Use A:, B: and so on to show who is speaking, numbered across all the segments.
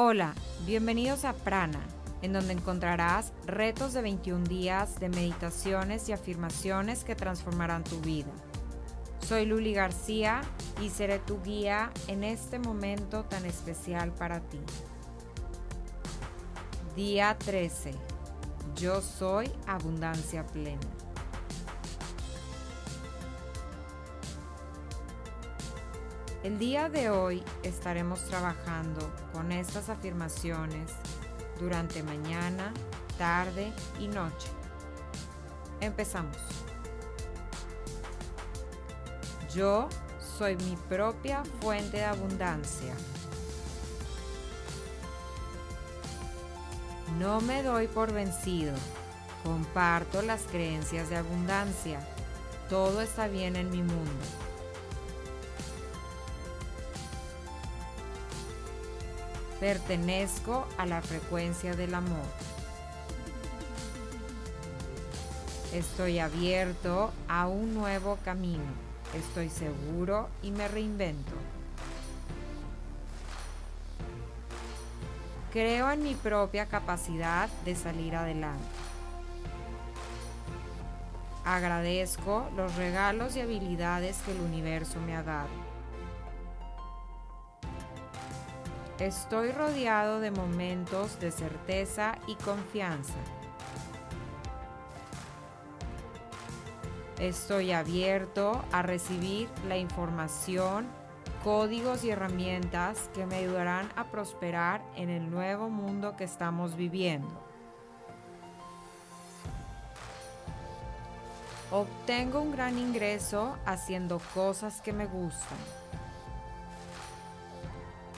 A: Hola, bienvenidos a Prana, en donde encontrarás retos de 21 días de meditaciones y afirmaciones que transformarán tu vida. Soy Luli García y seré tu guía en este momento tan especial para ti. Día 13. Yo soy abundancia plena. El día de hoy estaremos trabajando con estas afirmaciones durante mañana, tarde y noche. Empezamos. Yo soy mi propia fuente de abundancia. No me doy por vencido. Comparto las creencias de abundancia. Todo está bien en mi mundo. Pertenezco a la frecuencia del amor. Estoy abierto a un nuevo camino. Estoy seguro y me reinvento. Creo en mi propia capacidad de salir adelante. Agradezco los regalos y habilidades que el universo me ha dado. Estoy rodeado de momentos de certeza y confianza. Estoy abierto a recibir la información, códigos y herramientas que me ayudarán a prosperar en el nuevo mundo que estamos viviendo. Obtengo un gran ingreso haciendo cosas que me gustan.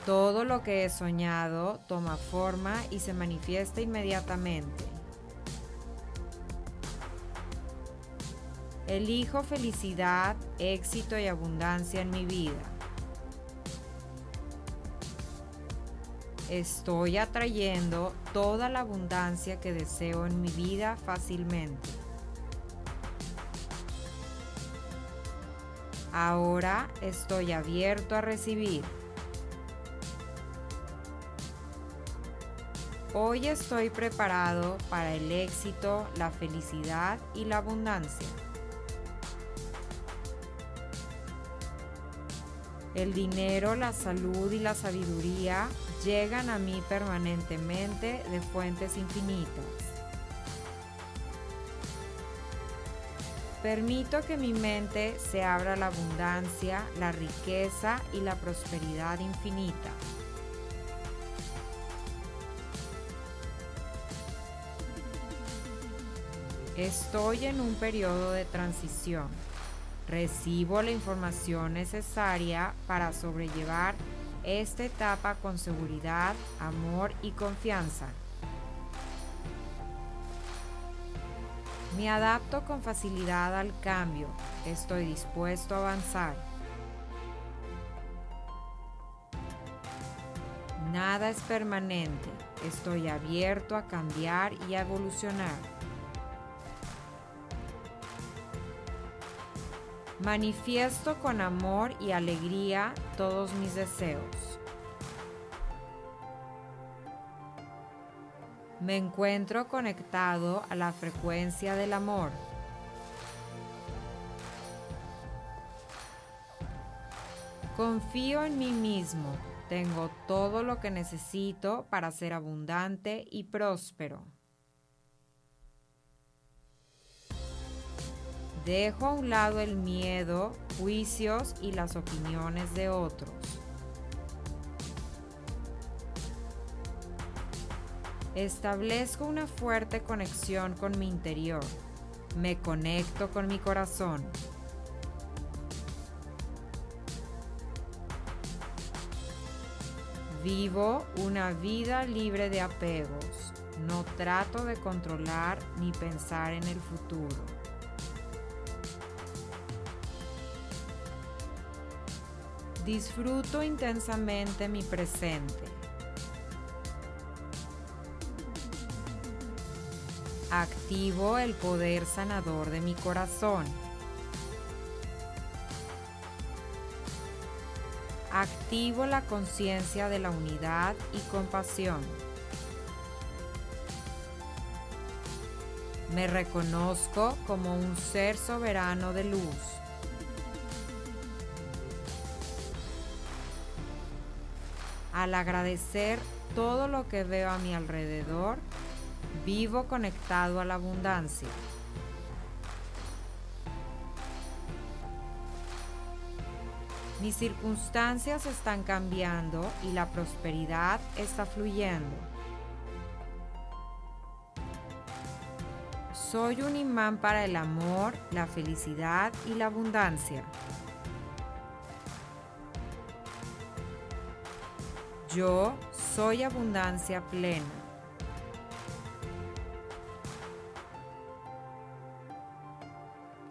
A: Todo lo que he soñado toma forma y se manifiesta inmediatamente. Elijo felicidad, éxito y abundancia en mi vida. Estoy atrayendo toda la abundancia que deseo en mi vida fácilmente. Ahora estoy abierto a recibir. Hoy estoy preparado para el éxito, la felicidad y la abundancia. El dinero, la salud y la sabiduría llegan a mí permanentemente de fuentes infinitas. Permito que mi mente se abra a la abundancia, la riqueza y la prosperidad infinita. Estoy en un periodo de transición. Recibo la información necesaria para sobrellevar esta etapa con seguridad, amor y confianza. Me adapto con facilidad al cambio. Estoy dispuesto a avanzar. Nada es permanente. Estoy abierto a cambiar y a evolucionar. Manifiesto con amor y alegría todos mis deseos. Me encuentro conectado a la frecuencia del amor. Confío en mí mismo. Tengo todo lo que necesito para ser abundante y próspero. Dejo a un lado el miedo, juicios y las opiniones de otros. Establezco una fuerte conexión con mi interior. Me conecto con mi corazón. Vivo una vida libre de apegos. No trato de controlar ni pensar en el futuro. Disfruto intensamente mi presente. Activo el poder sanador de mi corazón. Activo la conciencia de la unidad y compasión. Me reconozco como un ser soberano de luz. Al agradecer todo lo que veo a mi alrededor, vivo conectado a la abundancia. Mis circunstancias están cambiando y la prosperidad está fluyendo. Soy un imán para el amor, la felicidad y la abundancia. Yo soy abundancia plena.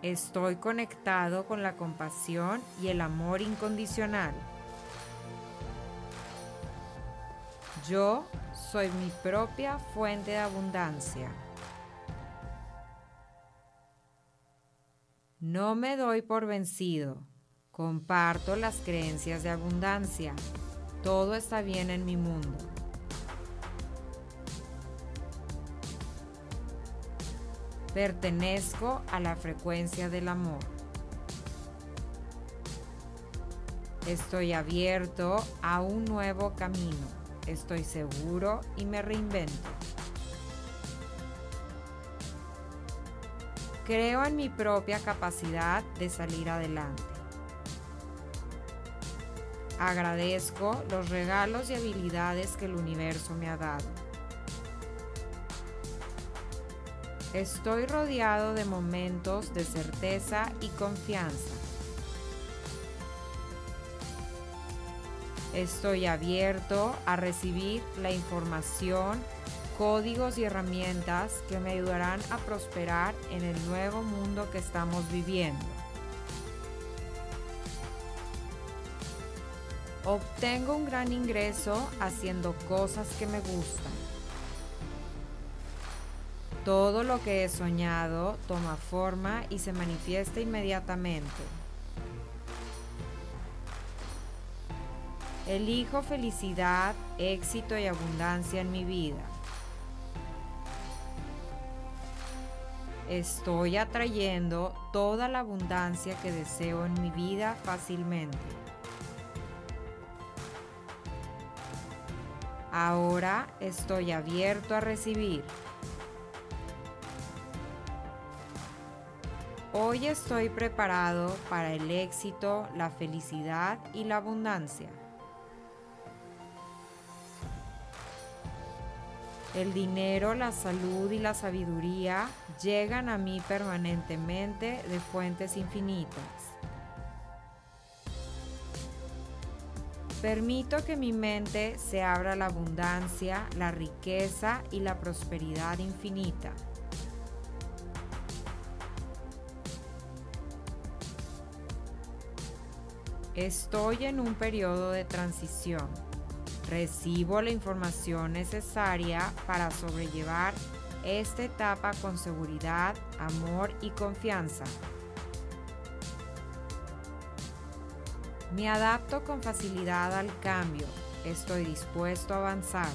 A: Estoy conectado con la compasión y el amor incondicional. Yo soy mi propia fuente de abundancia. No me doy por vencido. Comparto las creencias de abundancia. Todo está bien en mi mundo. Pertenezco a la frecuencia del amor. Estoy abierto a un nuevo camino. Estoy seguro y me reinvento. Creo en mi propia capacidad de salir adelante. Agradezco los regalos y habilidades que el universo me ha dado. Estoy rodeado de momentos de certeza y confianza. Estoy abierto a recibir la información códigos y herramientas que me ayudarán a prosperar en el nuevo mundo que estamos viviendo. Obtengo un gran ingreso haciendo cosas que me gustan. Todo lo que he soñado toma forma y se manifiesta inmediatamente. Elijo felicidad, éxito y abundancia en mi vida. Estoy atrayendo toda la abundancia que deseo en mi vida fácilmente. Ahora estoy abierto a recibir. Hoy estoy preparado para el éxito, la felicidad y la abundancia. El dinero, la salud y la sabiduría llegan a mí permanentemente de fuentes infinitas. Permito que mi mente se abra a la abundancia, la riqueza y la prosperidad infinita. Estoy en un periodo de transición Recibo la información necesaria para sobrellevar esta etapa con seguridad, amor y confianza. Me adapto con facilidad al cambio. Estoy dispuesto a avanzar.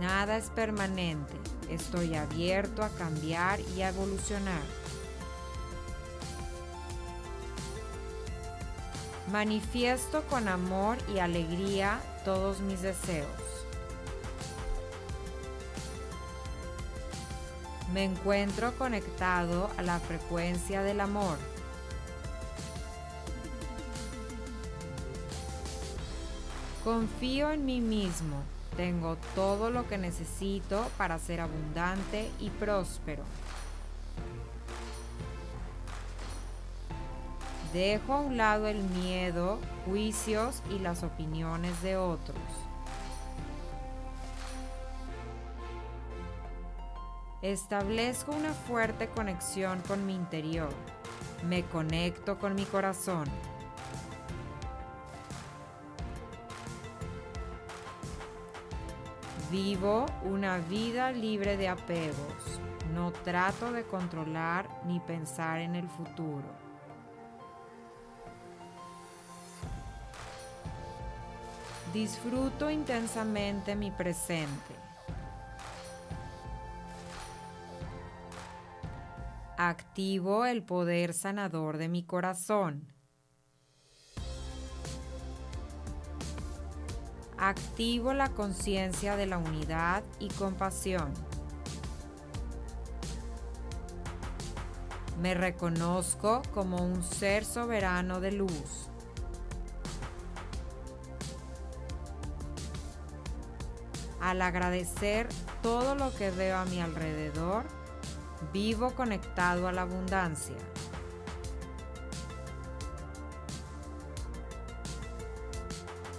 A: Nada es permanente. Estoy abierto a cambiar y a evolucionar. Manifiesto con amor y alegría todos mis deseos. Me encuentro conectado a la frecuencia del amor. Confío en mí mismo. Tengo todo lo que necesito para ser abundante y próspero. Dejo a un lado el miedo, juicios y las opiniones de otros. Establezco una fuerte conexión con mi interior. Me conecto con mi corazón. Vivo una vida libre de apegos. No trato de controlar ni pensar en el futuro. Disfruto intensamente mi presente. Activo el poder sanador de mi corazón. Activo la conciencia de la unidad y compasión. Me reconozco como un ser soberano de luz. Al agradecer todo lo que veo a mi alrededor, vivo conectado a la abundancia.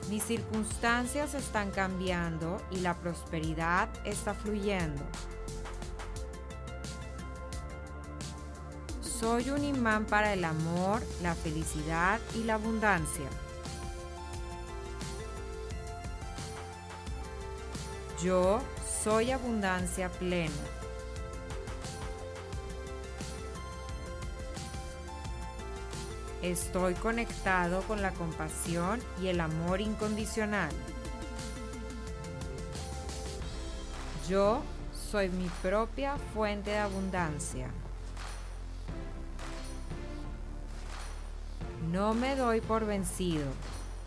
A: Mis circunstancias están cambiando y la prosperidad está fluyendo. Soy un imán para el amor, la felicidad y la abundancia. Yo soy abundancia plena. Estoy conectado con la compasión y el amor incondicional. Yo soy mi propia fuente de abundancia. No me doy por vencido.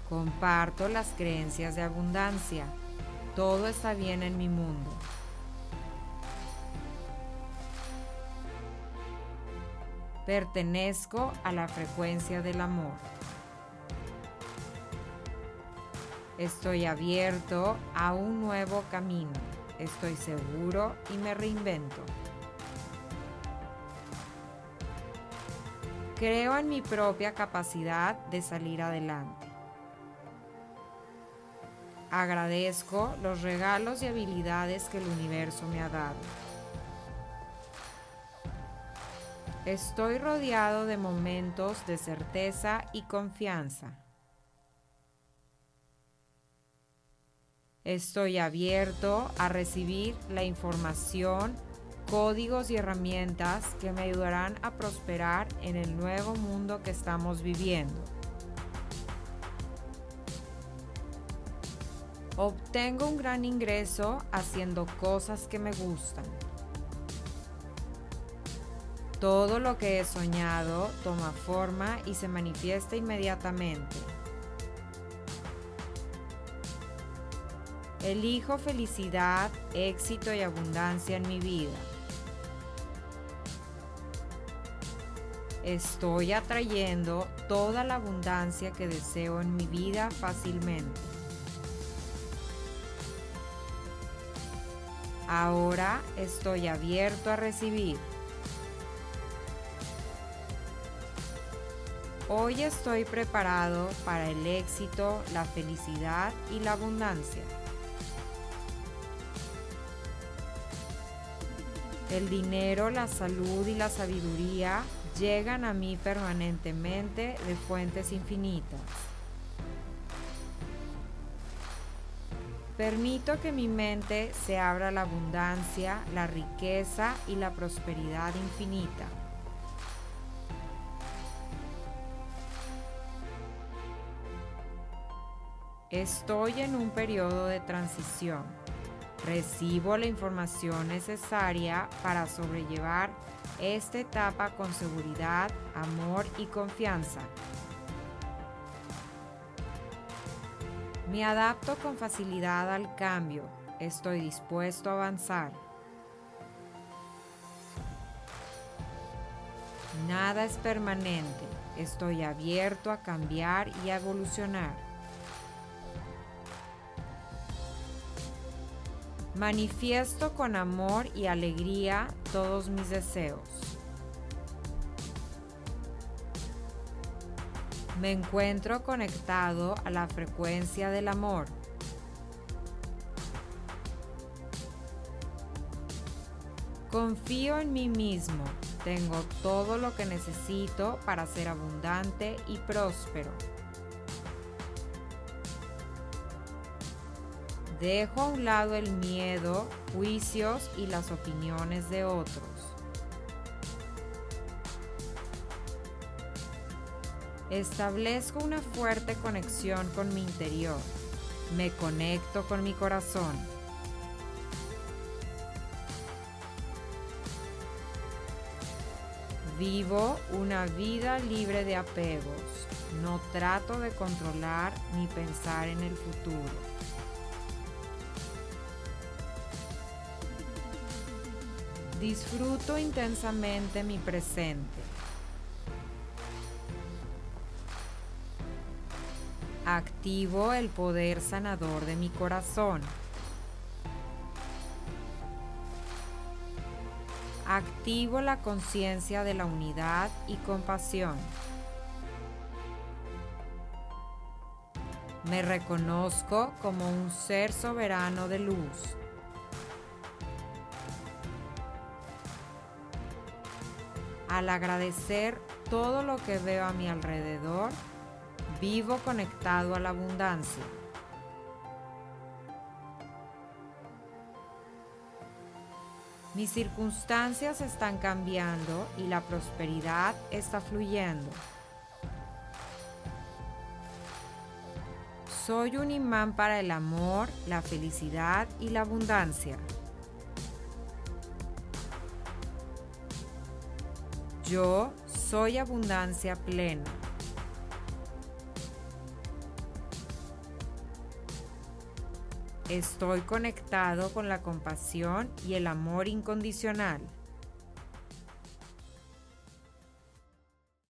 A: Comparto las creencias de abundancia. Todo está bien en mi mundo. Pertenezco a la frecuencia del amor. Estoy abierto a un nuevo camino. Estoy seguro y me reinvento. Creo en mi propia capacidad de salir adelante. Agradezco los regalos y habilidades que el universo me ha dado. Estoy rodeado de momentos de certeza y confianza. Estoy abierto a recibir la información códigos y herramientas que me ayudarán a prosperar en el nuevo mundo que estamos viviendo. Obtengo un gran ingreso haciendo cosas que me gustan. Todo lo que he soñado toma forma y se manifiesta inmediatamente. Elijo felicidad, éxito y abundancia en mi vida. Estoy atrayendo toda la abundancia que deseo en mi vida fácilmente. Ahora estoy abierto a recibir. Hoy estoy preparado para el éxito, la felicidad y la abundancia. El dinero, la salud y la sabiduría llegan a mí permanentemente de fuentes infinitas. Permito que mi mente se abra a la abundancia, la riqueza y la prosperidad infinita. Estoy en un periodo de transición. Recibo la información necesaria para sobrellevar esta etapa con seguridad, amor y confianza. Me adapto con facilidad al cambio. Estoy dispuesto a avanzar. Nada es permanente. Estoy abierto a cambiar y a evolucionar. Manifiesto con amor y alegría todos mis deseos. Me encuentro conectado a la frecuencia del amor. Confío en mí mismo. Tengo todo lo que necesito para ser abundante y próspero. Dejo a un lado el miedo, juicios y las opiniones de otros. Establezco una fuerte conexión con mi interior. Me conecto con mi corazón. Vivo una vida libre de apegos. No trato de controlar ni pensar en el futuro. Disfruto intensamente mi presente. Activo el poder sanador de mi corazón. Activo la conciencia de la unidad y compasión. Me reconozco como un ser soberano de luz. Al agradecer todo lo que veo a mi alrededor, vivo conectado a la abundancia. Mis circunstancias están cambiando y la prosperidad está fluyendo. Soy un imán para el amor, la felicidad y la abundancia. Yo soy abundancia plena. Estoy conectado con la compasión y el amor incondicional.